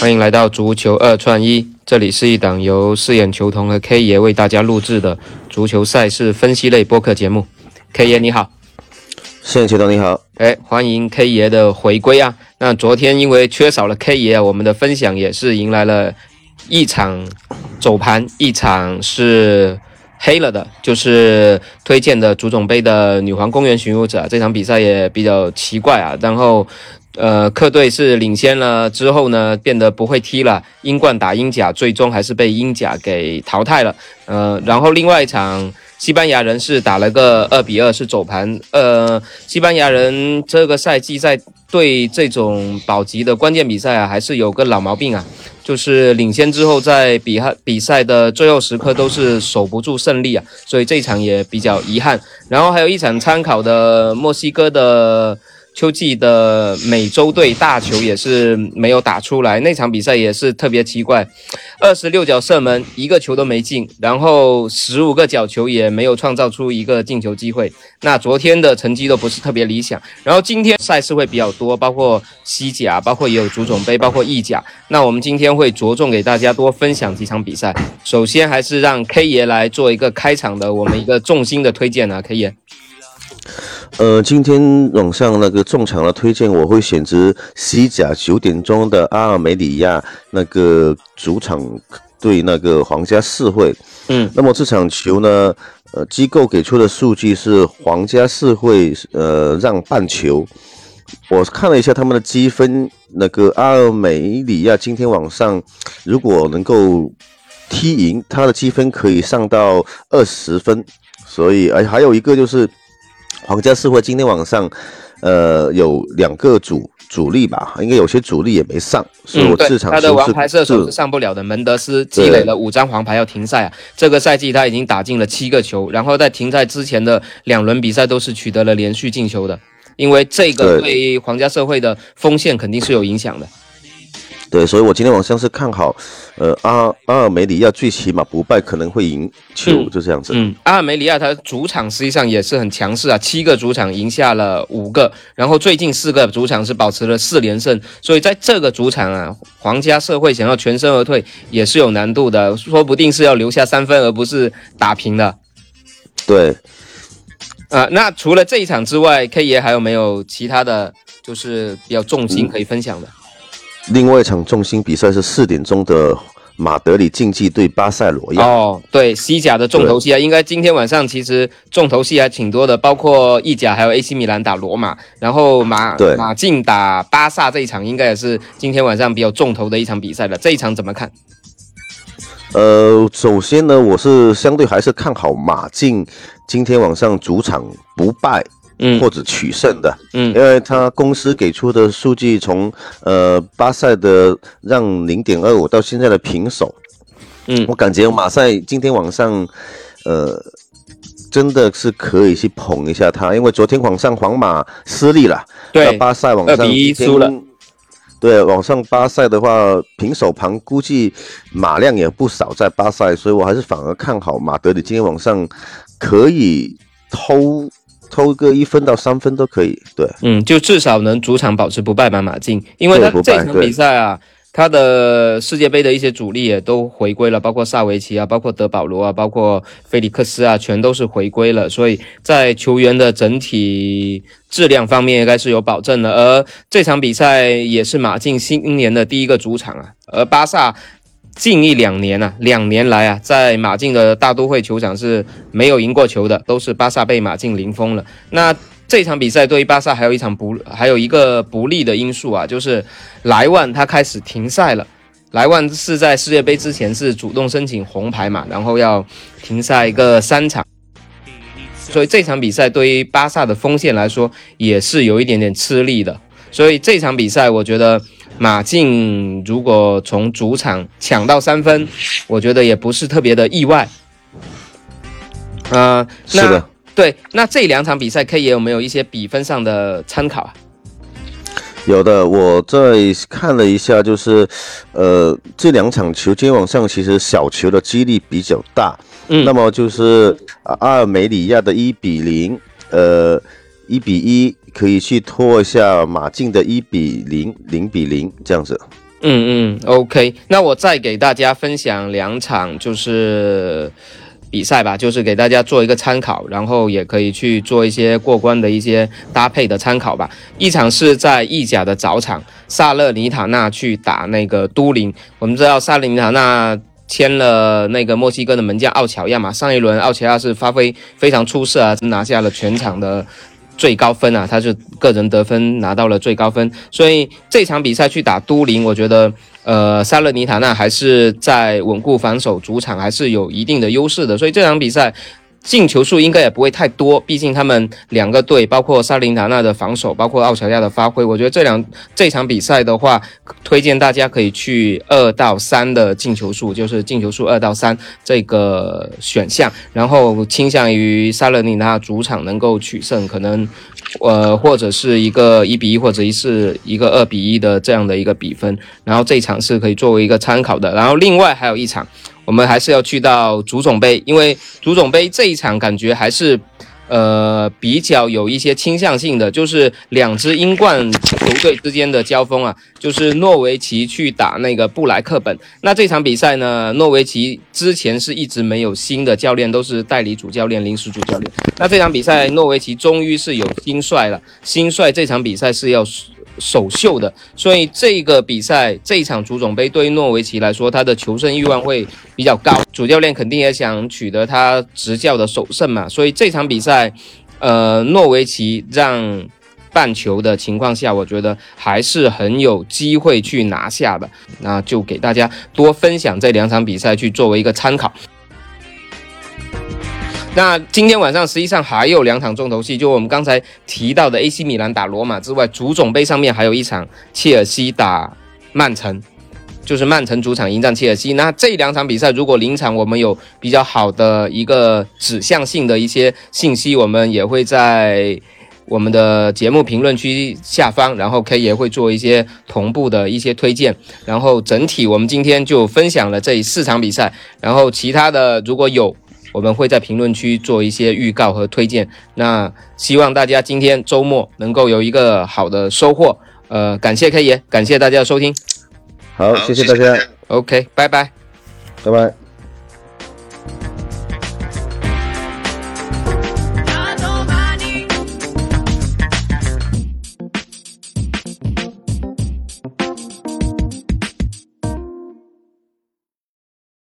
欢迎来到足球二串一，这里是一档由饰演球童和 K 爷为大家录制的足球赛事分析类播客节目。K 爷你好，饰演球童你好，哎，欢迎 K 爷的回归啊！那昨天因为缺少了 K 爷啊，我们的分享也是迎来了一场走盘，一场是黑了的，就是推荐的足总杯的女皇公园巡游者这场比赛也比较奇怪啊，然后。呃，客队是领先了之后呢，变得不会踢了。英冠打英甲，最终还是被英甲给淘汰了。呃，然后另外一场，西班牙人是打了个二比二，是走盘。呃，西班牙人这个赛季在对这种保级的关键比赛啊，还是有个老毛病啊，就是领先之后，在比赛比赛的最后时刻都是守不住胜利啊，所以这场也比较遗憾。然后还有一场参考的墨西哥的。秋季的美洲队大球也是没有打出来，那场比赛也是特别奇怪，二十六脚射门一个球都没进，然后十五个角球也没有创造出一个进球机会。那昨天的成绩都不是特别理想，然后今天赛事会比较多，包括西甲，包括也有足总杯，包括意甲。那我们今天会着重给大家多分享几场比赛。首先还是让 K 爷来做一个开场的我们一个重心的推荐啊，K 爷。呃，今天晚上那个中场的推荐，我会选择西甲九点钟的阿尔梅里亚那个主场对那个皇家四会。嗯，那么这场球呢，呃，机构给出的数据是皇家四会呃让半球。我看了一下他们的积分，那个阿尔梅里亚今天晚上如果能够踢赢，他的积分可以上到二十分。所以，哎，还有一个就是。皇家社会今天晚上，呃，有两个主主力吧，应该有些主力也没上，所以我这场他的王牌射手是上不了的。门德斯积累了五张黄牌要停赛啊，这个赛季他已经打进了七个球，然后在停赛之前的两轮比赛都是取得了连续进球的，因为这个对皇家社会的锋线肯定是有影响的。对，所以我今天晚上是看好，呃，阿阿尔梅里亚最起码不败，可能会赢球，就这样子。嗯，阿尔梅里亚他主场实际上也是很强势啊，七个主场赢下了五个，然后最近四个主场是保持了四连胜，所以在这个主场啊，皇家社会想要全身而退也是有难度的，说不定是要留下三分，而不是打平的。对，啊，那除了这一场之外，K 爷还有没有其他的就是比较重心可以分享的？另外一场重心比赛是四点钟的马德里竞技对巴塞罗那。哦，对，西甲的重头戏啊，应该今天晚上其实重头戏还挺多的，包括意甲还有 AC 米兰打罗马，然后马马竞打巴萨这一场应该也是今天晚上比较重头的一场比赛了。这一场怎么看？呃，首先呢，我是相对还是看好马竞今天晚上主场不败。嗯，或者取胜的，嗯，因为他公司给出的数据，从呃巴塞的让零点二五到现在的平手，嗯，我感觉马赛今天晚上，呃，真的是可以去捧一下他，因为昨天晚上皇马失利了，对，巴塞晚上输了，对，往上巴塞的话平手盘估计马量也不少在巴塞，所以我还是反而看好马德里今天晚上可以偷。偷个一分到三分都可以，对，嗯，就至少能主场保持不败吧，马竞，因为他这场比赛啊，他的世界杯的一些主力也都回归了，包括萨维奇啊，包括德保罗啊，包括菲利克斯啊，全都是回归了，所以在球员的整体质量方面应该是有保证的。而这场比赛也是马竞新年的第一个主场啊，而巴萨。近一两年啊，两年来啊，在马竞的大都会球场是没有赢过球的，都是巴萨被马竞零封了。那这场比赛对于巴萨还有一场不，还有一个不利的因素啊，就是莱万他开始停赛了。莱万是在世界杯之前是主动申请红牌嘛，然后要停赛一个三场，所以这场比赛对于巴萨的锋线来说也是有一点点吃力的。所以这场比赛我觉得。马竞如果从主场抢到三分，我觉得也不是特别的意外。呃，是的，对。那这两场比赛，K 爷有没有一些比分上的参考啊？有的，我在看了一下，就是呃，这两场球今天晚上其实小球的几率比较大。嗯，那么就是阿尔梅里亚的一比零，呃，一比一。可以去拖一下马竞的一比零、零比零这样子。嗯嗯，OK，那我再给大家分享两场就是比赛吧，就是给大家做一个参考，然后也可以去做一些过关的一些搭配的参考吧。一场是在意甲的早场，萨勒尼塔纳去打那个都灵。我们知道萨勒尼塔纳签了那个墨西哥的门将奥乔亚嘛，上一轮奥乔亚是发挥非常出色啊，拿下了全场的。最高分啊，他是个人得分拿到了最高分，所以这场比赛去打都灵，我觉得，呃，萨勒尼塔纳还是在稳固防守，主场还是有一定的优势的，所以这场比赛。进球数应该也不会太多，毕竟他们两个队，包括萨林达纳的防守，包括奥乔亚的发挥，我觉得这两这场比赛的话，推荐大家可以去二到三的进球数，就是进球数二到三这个选项，然后倾向于萨勒尼纳主场能够取胜，可能呃或者是一个一比一，或者一是一个二比一的这样的一个比分，然后这场是可以作为一个参考的，然后另外还有一场。我们还是要去到足总杯，因为足总杯这一场感觉还是，呃，比较有一些倾向性的，就是两支英冠球队之间的交锋啊，就是诺维奇去打那个布莱克本。那这场比赛呢，诺维奇之前是一直没有新的教练，都是代理主教练、临时主教练。那这场比赛，诺维奇终于是有新帅了，新帅这场比赛是要。首秀的，所以这个比赛这一场足总杯对于诺维奇来说，他的求胜欲望会比较高。主教练肯定也想取得他执教的首胜嘛，所以这场比赛，呃，诺维奇让半球的情况下，我觉得还是很有机会去拿下的。那就给大家多分享这两场比赛，去作为一个参考。那今天晚上实际上还有两场重头戏，就我们刚才提到的 AC 米兰打罗马之外，足总杯上面还有一场切尔西打曼城，就是曼城主场迎战切尔西。那这两场比赛如果临场我们有比较好的一个指向性的一些信息，我们也会在我们的节目评论区下方，然后 K 也会做一些同步的一些推荐。然后整体我们今天就分享了这四场比赛，然后其他的如果有。我们会在评论区做一些预告和推荐，那希望大家今天周末能够有一个好的收获。呃，感谢 K 爷，感谢大家的收听。好，谢谢大家。OK，拜拜，拜拜。